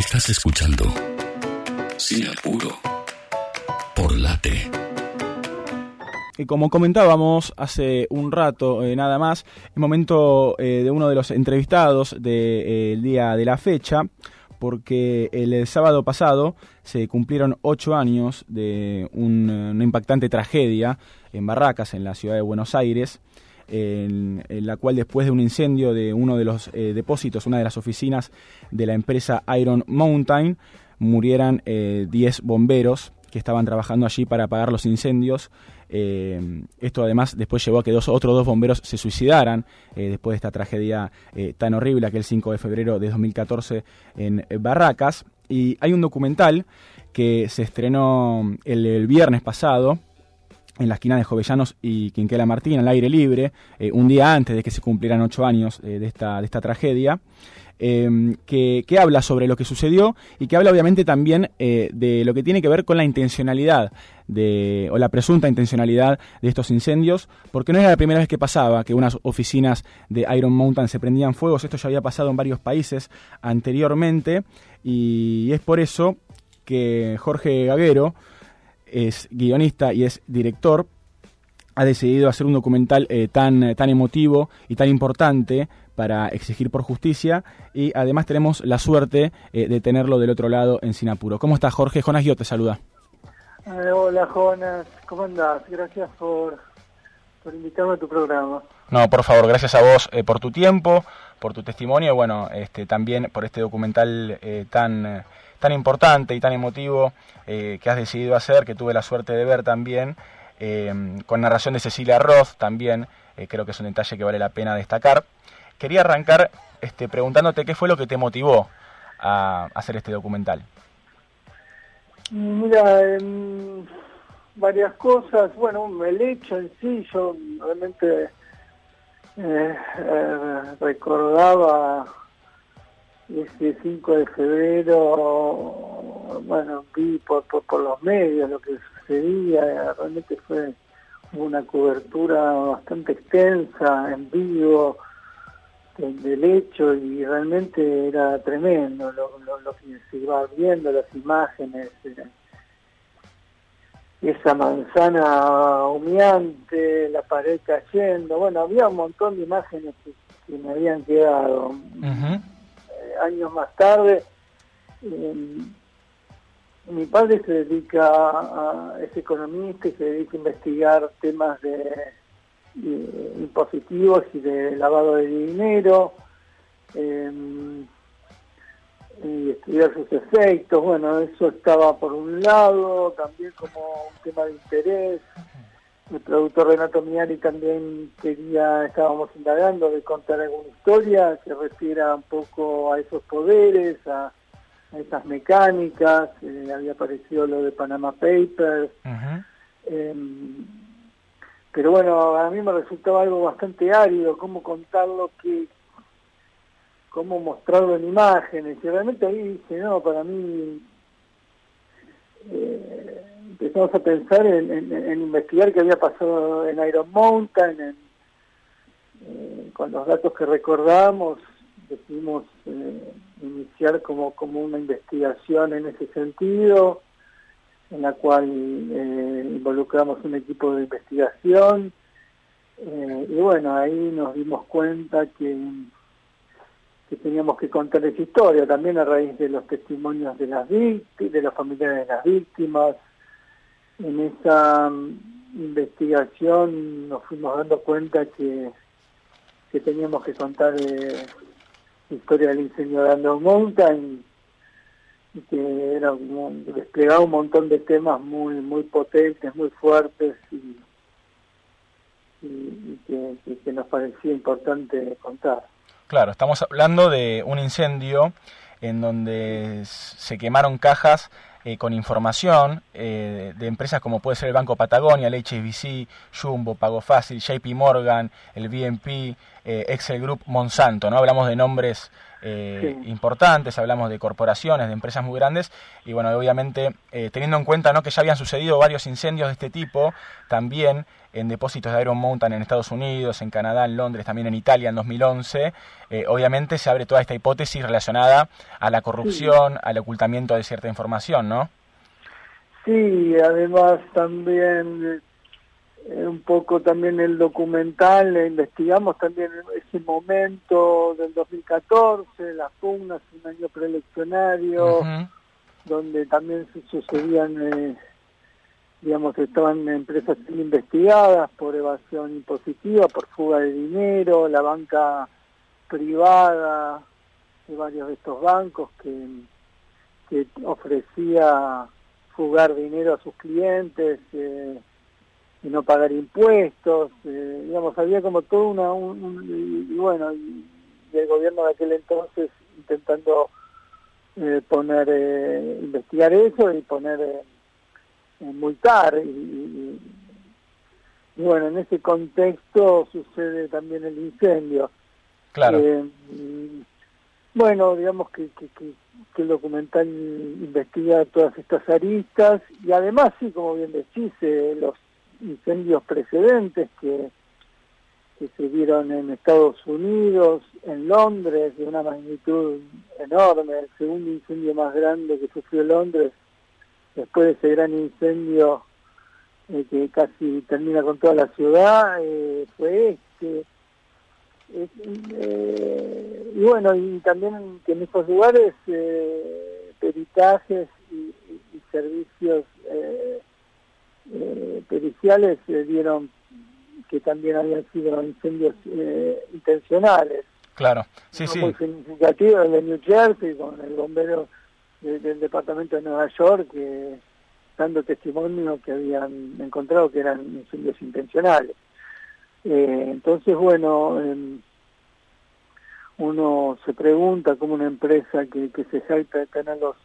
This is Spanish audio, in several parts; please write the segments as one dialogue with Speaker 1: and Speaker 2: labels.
Speaker 1: Estás escuchando Sin Apuro por Late.
Speaker 2: Y como comentábamos hace un rato eh, nada más, el momento eh, de uno de los entrevistados del día de la fecha, porque el, sábado pasado se cumplieron ocho años de una impactante tragedia en Barracas, en la ciudad de Buenos Aires, en, la cual después de un incendio de uno de los eh, depósitos, una de las oficinas de la empresa Iron Mountain, murieran 10 eh, bomberos que estaban trabajando allí para apagar los incendios. Eh, esto además después llevó a que dos, otros dos bomberos se suicidaran después de esta tragedia tan horrible, aquel 5 de febrero de 2014 en Barracas. Y hay un documental que se estrenó el viernes pasado, en la esquina de Jovellanos y Quinquela Martín, al aire libre, eh, un día antes de que se cumplieran ocho años eh, de, esta, de esta tragedia, em, que, habla sobre lo que sucedió y que habla obviamente también eh, de lo que tiene que ver con la intencionalidad de, o la presunta intencionalidad de estos incendios, porque no era la primera vez que pasaba que unas oficinas de Iron Mountain se prendían fuegos, esto ya había pasado en varios países anteriormente, y es por eso que Jorge Gaguero, es guionista y es director, ha decidido hacer un documental eh, tan, tan emotivo y tan importante para exigir por justicia y además tenemos la suerte eh, de tenerlo del otro lado en Sinapuro. ¿Cómo estás Jorge? Jonas yo te saluda.
Speaker 3: Eh, hola Jonas, ¿cómo andás? Gracias por, por invitarme a tu programa.
Speaker 2: No, por favor, gracias a vos por tu tiempo, por tu testimonio y bueno, este, también por este documental tan tan importante y tan emotivo eh, que has decidido hacer, que tuve la suerte de ver también, eh, con narración de Cecilia Roth también, eh, creo que es un detalle que vale la pena destacar. Quería arrancar este, preguntándote qué fue lo que te motivó a hacer este documental.
Speaker 3: Mira, varias cosas. Bueno, el hecho en sí, yo realmente recordaba ese 5 de febrero, bueno, vi por, por, los medios lo que sucedía, realmente fue una cobertura bastante extensa, en vivo, del, hecho y realmente era tremendo lo, lo, que se iba viendo, las imágenes, eh, esa manzana humeante, la pared cayendo, bueno, había un montón de imágenes que, me habían quedado años más tarde. Eh, mi padre se dedica a, es economista y se dedica a investigar temas de, impositivos y de lavado de dinero eh, y estudiar sus efectos. Bueno, eso estaba por un lado, también como un tema de interés el productor Renato Miani también quería, estábamos indagando de contar alguna historia que refiera un poco a esos poderes, a, esas mecánicas, eh, había aparecido lo de Panama Papers. Em, pero bueno, a mí me resultaba algo bastante árido, cómo contarlo, que, cómo mostrarlo en imágenes. Y realmente ahí dice, no, para mí... Eh, empezamos a pensar en, investigar qué había pasado en Iron Mountain, eh, con los datos que recordamos, decidimos eh, iniciar como, como una investigación en ese sentido, en la cual eh, involucramos un equipo de investigación, y bueno, ahí nos dimos cuenta que, que teníamos que contar esa historia, también a raíz de los testimonios de las víctimas, de los familiares de las víctimas, en esa mm, investigación nos fuimos dando cuenta que, que teníamos que contar eh, la historia del incendio de Andrew Mountain y que era como, desplegaba un montón de temas muy muy potentes, muy fuertes y, que nos parecía importante contar.
Speaker 2: Claro, estamos hablando de un incendio en donde se quemaron cajas eh, con información eh, de empresas como puede ser el Banco Patagonia, el HSBC, Jumbo, Pago Fácil, JP Morgan, el BNP, eh, Excel Group, Monsanto, ¿no? Hablamos de nombres eh, importantes, hablamos de corporaciones, de empresas muy grandes, y bueno, obviamente eh, teniendo en cuenta ¿no? que ya habían sucedido varios incendios de este tipo, también en depósitos de Iron Mountain en Estados Unidos, en Canadá, en Londres, también en Italia en 2011, eh, obviamente se abre toda esta hipótesis relacionada a la corrupción, al ocultamiento de cierta información, ¿no?
Speaker 3: Sí, además también un poco también el documental, investigamos también ese momento del 2014, las pugnas, un año preeleccionario, donde también sucedían, eh, digamos, estaban empresas investigadas por evasión impositiva, por fuga de dinero, la banca privada de varios de estos bancos que, que ofrecía fugar dinero a sus clientes. Eh, y no pagar impuestos, eh, digamos, había como todo una, un, y, bueno, y, el gobierno de aquel entonces intentando eh, poner, eh, investigar eso y poner, eh, multar, y, y, bueno, en ese contexto sucede también el incendio.
Speaker 2: Claro.
Speaker 3: bueno, digamos que, que, que, que, el documental investiga todas estas aristas y además, sí, como bien decís, los incendios precedentes que, que se dieron en Estados Unidos, en Londres, de una magnitud enorme, el segundo incendio más grande que sufrió Londres, después de ese gran incendio eh, que casi termina con toda la ciudad, eh, fue este. Eh, y bueno, y también que en estos lugares peritajes y, y servicios eh, periciales eh, dieron que también habían sido incendios eh, intencionales.
Speaker 2: Claro, sí, sí.
Speaker 3: Muy significativo el de New Jersey con el bombero del departamento de Nueva York dando testimonio que habían encontrado que eran incendios intencionales. Eh, entonces, bueno, em, uno se pregunta cómo una empresa que, que se jacta de tener los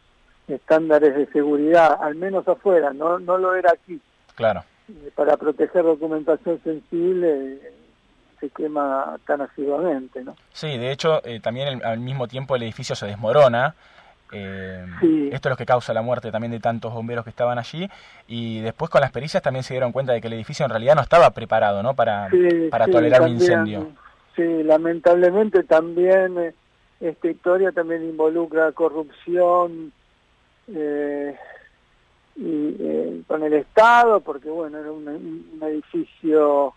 Speaker 3: estándares de seguridad, al menos afuera, no, no lo era aquí,
Speaker 2: Claro.
Speaker 3: Para proteger documentación sensible se quema tan asiduamente, ¿no?
Speaker 2: Sí, de hecho, eh, también al mismo tiempo el edificio se desmorona. Eh, Esto es lo que causa la muerte también de tantos bomberos que estaban allí. Y después con las pericias también se dieron cuenta de que el edificio en realidad no estaba preparado ¿no? para, para tolerar un incendio.
Speaker 3: Sí, lamentablemente también eh, esta historia también involucra corrupción, eh, y eh, con el Estado, porque bueno, era un, edificio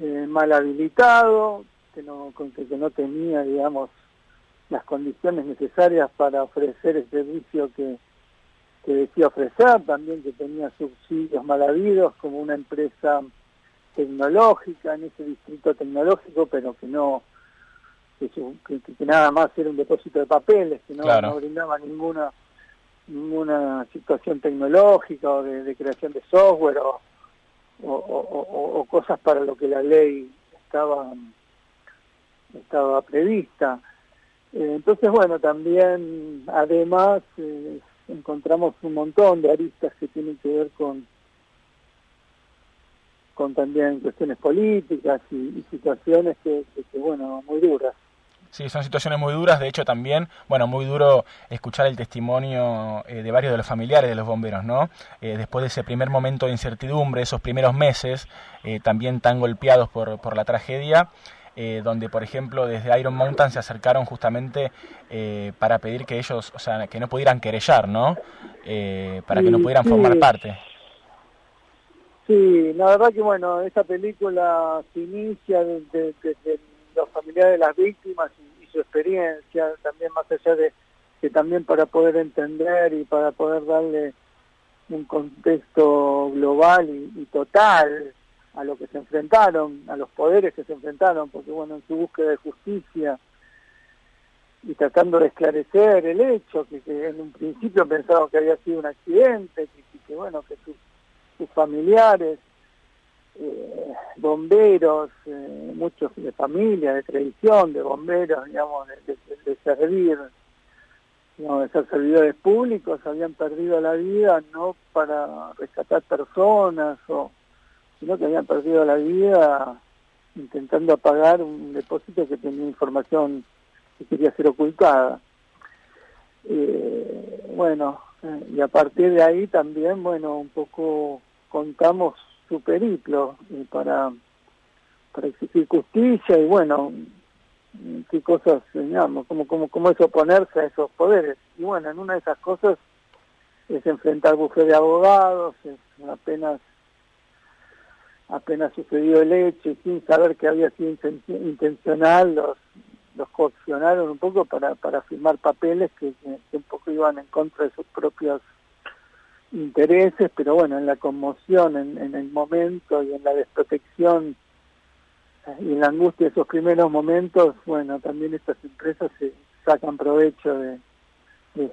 Speaker 3: eh, mal habilitado, que no, que, no tenía, digamos, las condiciones necesarias para ofrecer el servicio que, que decía ofrecer, también que tenía subsidios mal habidos como una empresa tecnológica en ese distrito tecnológico, pero que no, que, que, nada más era un depósito de papeles, que no, no brindaba ninguna ninguna situación tecnológica o de, creación de software o, cosas para lo que la ley estaba estaba prevista. Eh, entonces, bueno, también además eh, encontramos un montón de aristas que tienen que ver con con también cuestiones políticas y, situaciones que, bueno, muy duras.
Speaker 2: Sí, son situaciones muy duras. De hecho, también, bueno, muy duro escuchar el testimonio eh, de varios de los familiares de los bomberos, ¿no? Eh, después de ese primer momento de incertidumbre, esos primeros meses, eh, también tan golpeados por, por la tragedia, donde, por ejemplo, desde Iron Mountain se acercaron justamente para pedir que ellos, o sea, que no pudieran querellar, ¿no? para que no pudieran formar parte.
Speaker 3: Sí, la verdad que, bueno, esta película se inicia desde los familiares de las víctimas y, su experiencia, también más allá de que también para poder entender y para poder darle un contexto global y, total a lo que se enfrentaron, a los poderes que se enfrentaron, porque bueno, en su búsqueda de justicia y tratando de esclarecer el hecho, que, en un principio pensaban que había sido un accidente, que, que bueno, que sus familiares eh, bomberos, eh, muchos de familia, de tradición, de bomberos, digamos, de, servir, digamos, de ser servidores públicos, habían perdido la vida no para rescatar personas, o, sino que habían perdido la vida intentando apagar un depósito que tenía información que quería ser ocultada. bueno, y a partir de ahí también, bueno, un poco contamos su periplo para, para exigir justicia y bueno, qué cosas, digamos, cómo, cómo, cómo es oponerse a esos poderes. Y bueno, en una de esas cosas es enfrentar bufé de abogados, es apenas apenas sucedió el hecho sin saber que había sido intencional, los, los coaccionaron un poco para, para firmar papeles que, que, un poco iban en contra de sus propios intereses, pero bueno, en la conmoción, en, en el momento y en la desprotección y en la angustia de esos primeros momentos, bueno, también estas empresas se sacan provecho de,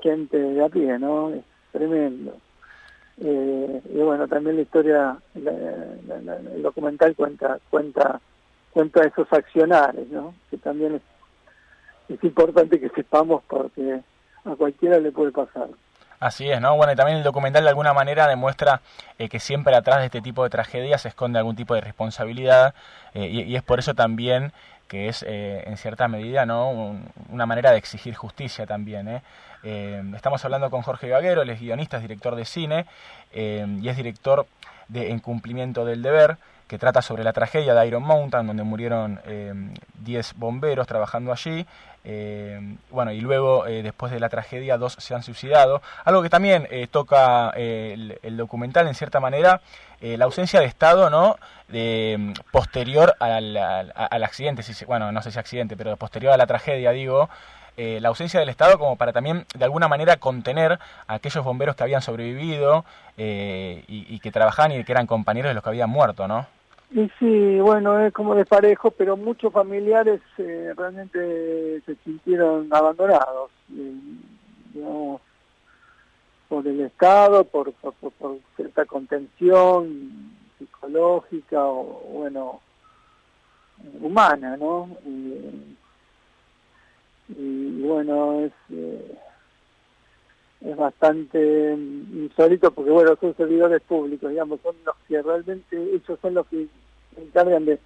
Speaker 3: gente de a pie, ¿no? Es tremendo. Eh, y bueno, también la historia, el documental cuenta cuenta cuenta esos accionarios, ¿no? Que también es importante que sepamos porque a cualquiera le puede pasar.
Speaker 2: Así es, ¿no? Bueno, y también el documental de alguna manera demuestra eh, que siempre atrás de este tipo de tragedias se esconde algún tipo de responsabilidad eh, y, es por eso también que es eh, en cierta medida no una manera de exigir justicia también. estamos hablando con Jorge Gaguero, él es guionista, es director de cine y es director de Encumplimiento del Deber que trata sobre la tragedia de Iron Mountain, donde murieron 10 bomberos trabajando allí. bueno, y luego, después de la tragedia, dos se han suicidado. Algo que también toca el, documental, en cierta manera, la ausencia de Estado, ¿no? De, posterior al, al, accidente, si, bueno, no sé si accidente, pero posterior a la tragedia, digo, la ausencia del Estado como para también de alguna manera contener a aquellos bomberos que habían sobrevivido y, y, que trabajaban y que eran compañeros de los que habían muerto, ¿no?
Speaker 3: Y sí, bueno, es como desparejo, pero muchos familiares eh, realmente se sintieron abandonados, eh, digamos, por el Estado, por, por, cierta contención psicológica o, bueno, humana, ¿no? Y, bueno, es... Eh, es bastante insólito porque bueno son servidores públicos digamos son los que realmente ellos son los que se encargan de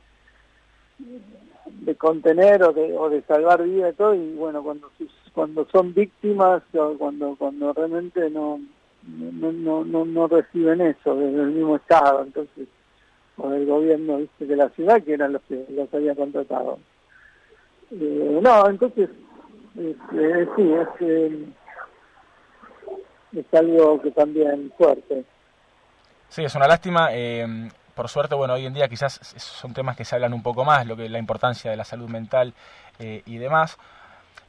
Speaker 3: de contener o de, o de salvar vidas y todo y bueno cuando cuando son víctimas o cuando cuando realmente no no, no, no, reciben eso desde el mismo estado entonces o del gobierno de la ciudad que eran los que los había contratado. Eh, no entonces este, sí es eh, es algo que también fuerte.
Speaker 2: Sí, es una lástima. Eh, por suerte, bueno, hoy en día quizás son temas que se hablan un poco más, lo que la importancia de la salud mental eh, y demás.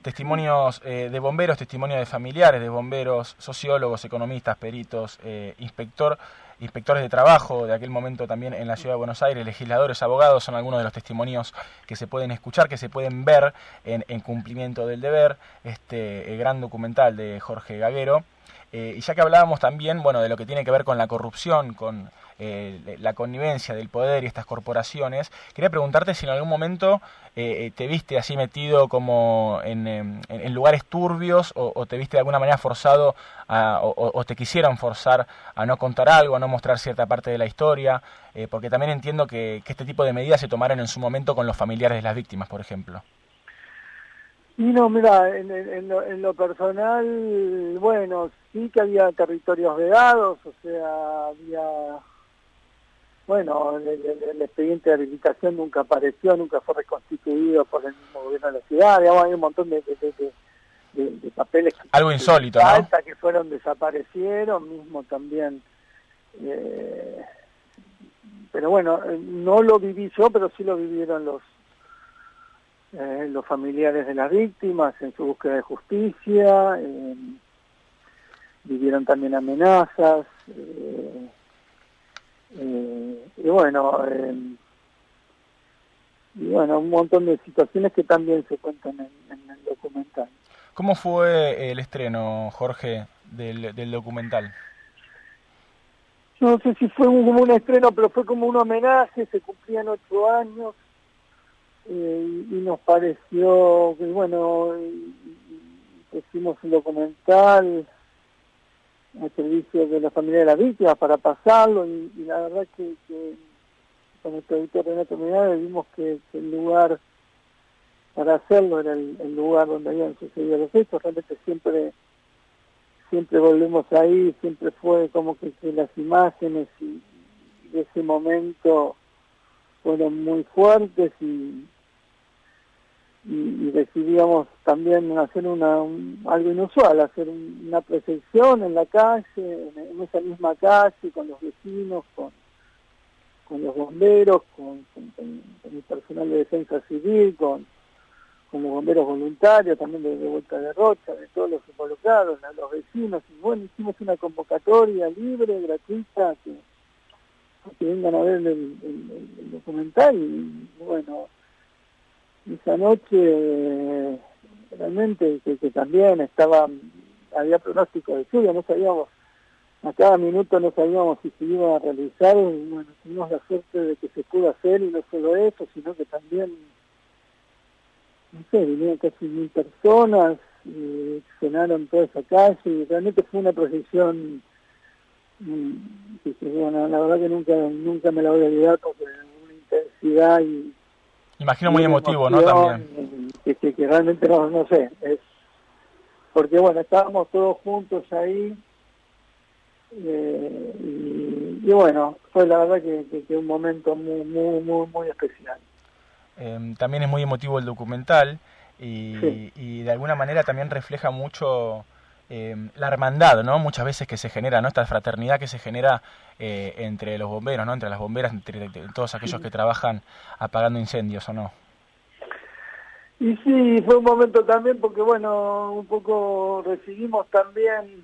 Speaker 2: Testimonios eh, de bomberos, testimonios de familiares de bomberos, sociólogos, economistas, peritos, inspector, inspectores de trabajo de aquel momento también en la ciudad de Buenos Aires, legisladores, abogados, son algunos de los testimonios que se pueden escuchar, que se pueden ver en, en cumplimiento del deber, este gran documental de Jorge Gaguero. Eh, y ya que hablábamos también, bueno, de lo que tiene que ver con la corrupción, con eh, la connivencia del poder y estas corporaciones, quería preguntarte si en algún momento eh, te viste así metido como en, en, lugares turbios o, te viste de alguna manera forzado o, te quisieran forzar a no contar algo, a no mostrar cierta parte de la historia, porque también entiendo que, que este tipo de medidas se tomaron en su momento con los familiares de las víctimas, por ejemplo.
Speaker 3: Y no, mira, en, lo, personal, bueno, sí que había territorios vedados, o sea, había, bueno, el, expediente de habilitación nunca apareció, nunca fue reconstituido por el mismo gobierno de la ciudad, digamos, hay un montón de, de, papeles.
Speaker 2: Algo insólito, ¿no?
Speaker 3: que fueron, desaparecieron, mismo también. Eh, pero bueno, no lo viví yo, pero sí lo vivieron los eh, los familiares de las víctimas en su búsqueda de justicia, eh, vivieron también amenazas, eh, y bueno, y bueno, un montón de situaciones que también se cuentan en, el documental.
Speaker 2: ¿Cómo fue el estreno, Jorge, del, del documental?
Speaker 3: No sé si fue como un estreno, pero fue como un homenaje, se cumplían ocho años eh, y nos pareció que bueno hicimos un documental al servicio de la familia de la víctima para pasarlo y, la verdad que, que con el productor Renato Miranda vimos que, el lugar para hacerlo era el, lugar donde habían sucedido los hechos, realmente siempre siempre volvemos ahí, siempre fue como que, las imágenes y, de ese momento fueron muy fuertes y, y, decidíamos también hacer una algo inusual, hacer una proyección en la calle, en, esa misma calle, con los vecinos, con, con los bomberos, con, el personal de defensa civil, con, con los bomberos voluntarios, también de, Vuelta de Rocha, de todos los involucrados, los vecinos, y bueno, hicimos una convocatoria libre, gratuita, que, que a ver el, documental, y bueno, esa noche realmente que, también estaba, había pronóstico de lluvia, no sabíamos, a cada minuto no sabíamos si se iba a realizar, y bueno, tuvimos la suerte de que se pudo hacer, y no solo eso, sino que también, no sé, vinieron casi mil personas, y cenaron toda esa calle, y realmente fue una proyección mm, que, bueno, la verdad que nunca, nunca me la voy a olvidar porque una intensidad y
Speaker 2: Imagino muy emotivo, ¿no? También.
Speaker 3: Que, que, realmente no, no sé, es porque bueno, estábamos todos juntos ahí eh, y, bueno, fue la verdad que, que, un momento muy, muy, muy, muy especial.
Speaker 2: Em, también es muy emotivo el documental y, y de alguna manera también refleja mucho eh, la hermandad, ¿no? Muchas veces que se genera, ¿no? Esta fraternidad que se genera eh, entre los bomberos, ¿no? Entre las bomberas, entre, todos aquellos que trabajan apagando incendios, ¿o no?
Speaker 3: Y sí, fue un momento también porque, bueno, un poco recibimos también,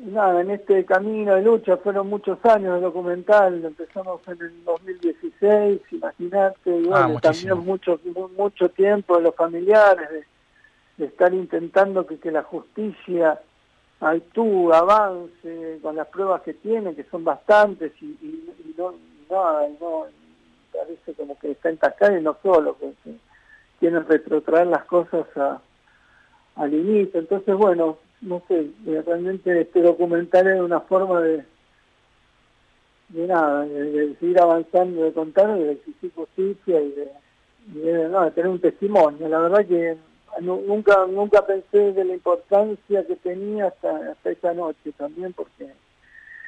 Speaker 3: nada, en este camino de lucha, fueron muchos años de documental, empezamos en el 2016, imagínate, y ah, bueno, también mucho, mucho tiempo de los familiares, de de estar intentando que, que la justicia actúe, avance con las pruebas que tiene, que son bastantes, y, y, no, no, parece como que está en y no solo, que, que quieren retrotraer las cosas a, al inicio. Entonces, bueno, no sé, eh, realmente este documental es una forma de, de nada, de, seguir avanzando, de contar, de exigir justicia y de, de, no, de tener un testimonio. La verdad que nunca nunca pensé de la importancia que tenía hasta, hasta esa noche también porque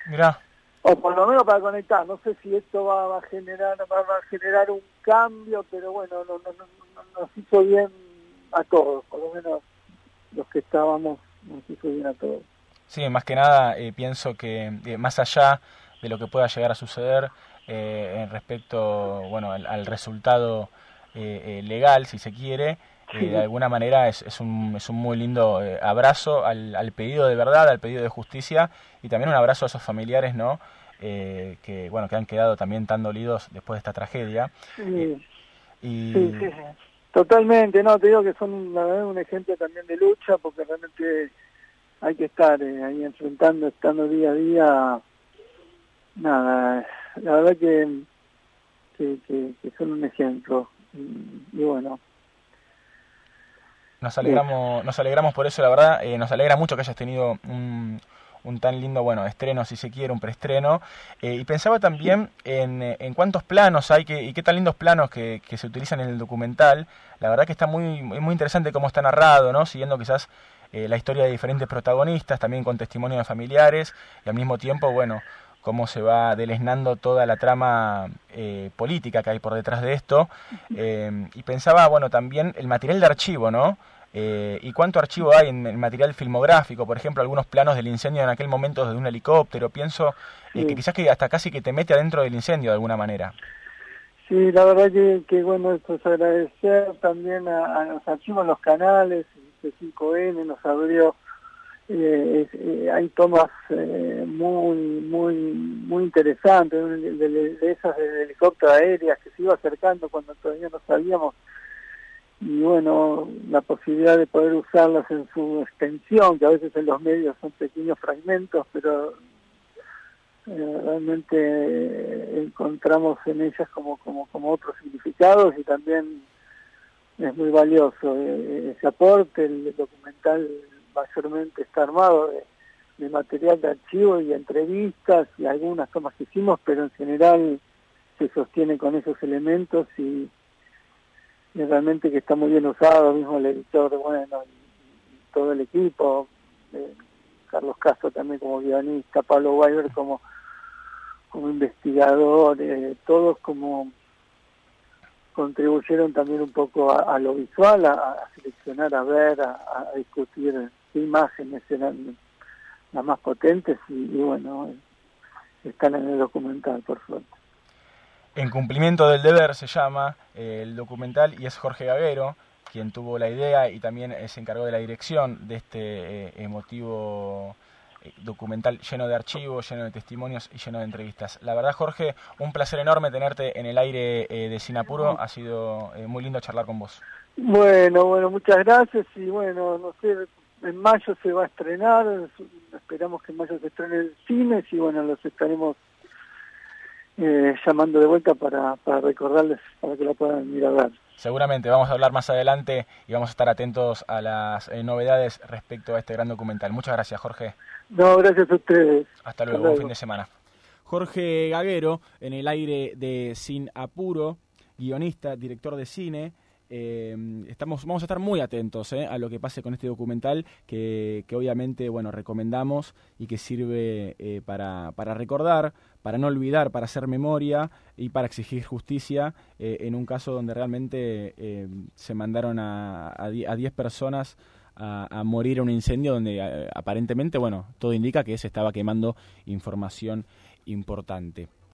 Speaker 2: mira
Speaker 3: o por lo menos para conectar no sé si esto va, a generar va, a generar un cambio pero bueno no, no, no, nos hizo bien a todos por lo menos los que estábamos nos hizo bien a todos.
Speaker 2: Sí más que nada eh, pienso que eh, más allá de lo que pueda llegar a suceder eh, en respecto bueno al, al resultado legal si se quiere de alguna manera es, es, un, es un muy lindo eh, abrazo al, al, pedido de verdad, al pedido de justicia y también un abrazo a esos familiares, ¿no? Eh, que bueno que han quedado también tan dolidos después de esta tragedia.
Speaker 3: Sí. Eh, y... sí, sí, totalmente, no, te digo que son la verdad un ejemplo también de lucha porque realmente hay que estar ahí enfrentando, estando día a día, nada, la verdad que, que, que, son un ejemplo y bueno,
Speaker 2: nos alegramos, nos alegramos por eso, la verdad. Eh, nos alegra mucho que hayas tenido un, un, tan lindo, bueno, estreno, si se quiere, un preestreno. Eh, y pensaba también en, en, cuántos planos hay que, y qué tan lindos planos que, que, se utilizan en el documental. La verdad que está muy, muy interesante cómo está narrado, ¿no? Siguiendo quizás eh, la historia de diferentes protagonistas, también con testimonios de familiares, y al mismo tiempo, bueno, cómo se va deleznando toda la trama política que hay por detrás de esto. y pensaba, bueno, también el material de archivo, ¿no? Eh, ¿Y cuánto archivo hay en el material filmográfico? Por ejemplo, algunos planos del incendio en aquel momento desde un helicóptero. Pienso eh, que quizás que hasta casi que te mete adentro del incendio de alguna manera.
Speaker 3: Sí, la verdad que, bueno, esto es agradecer también a, los archivos, los canales, C5N nos abrió, eh, hay tomas muy, muy, muy interesantes de, esas de helicóptero aéreas que se iba acercando cuando todavía no sabíamos. Y bueno, la posibilidad de poder usarlas en su extensión, que a veces en los medios son pequeños fragmentos, pero eh, realmente encontramos en ellas como, como, como otros significados y también es muy valioso eh, ese aporte, el documental mayormente está armado de, material de archivo y entrevistas y algunas tomas que hicimos, pero en general se sostiene con esos elementos y realmente que está muy bien usado, mismo el editor, bueno, y, todo el equipo, eh, Carlos Castro también como guionista, Pablo Weiber como, como investigador, eh, todos como contribuyeron también un poco a, lo visual, a, seleccionar, a ver, a, discutir qué imágenes eran las más potentes y, bueno, están en el documental, por suerte.
Speaker 2: En cumplimiento del deber se llama eh, el documental y es Jorge Gaguero quien tuvo la idea y también se encargó de la dirección de este eh, emotivo eh, documental lleno de archivos, lleno de testimonios y lleno de entrevistas. La verdad, Jorge, un placer enorme tenerte en el aire eh, de Sinapuro. Ha sido eh, muy lindo charlar con vos.
Speaker 3: Bueno, bueno, muchas gracias y bueno, no sé, en mayo se va a estrenar, esperamos que en mayo se estrene el cine y bueno, los estaremos llamando de vuelta para, para recordarles para que lo puedan ir a ver.
Speaker 2: Seguramente vamos a hablar más adelante y vamos a estar atentos a las novedades respecto a este gran documental. Muchas gracias, Jorge.
Speaker 3: No, gracias a ustedes.
Speaker 2: Hasta luego, buen fin de semana. Jorge Gaguero, en el aire de Sin Apuro, guionista, director de cine. Eh, estamos, vamos a estar muy atentos eh, a lo que pase con este documental que, obviamente bueno recomendamos y que sirve eh, para, para, recordar, para no olvidar, para hacer memoria y para exigir justicia en un caso donde realmente se mandaron a 10 personas a, morir en un incendio donde eh, aparentemente, bueno, todo indica que se estaba quemando información importante.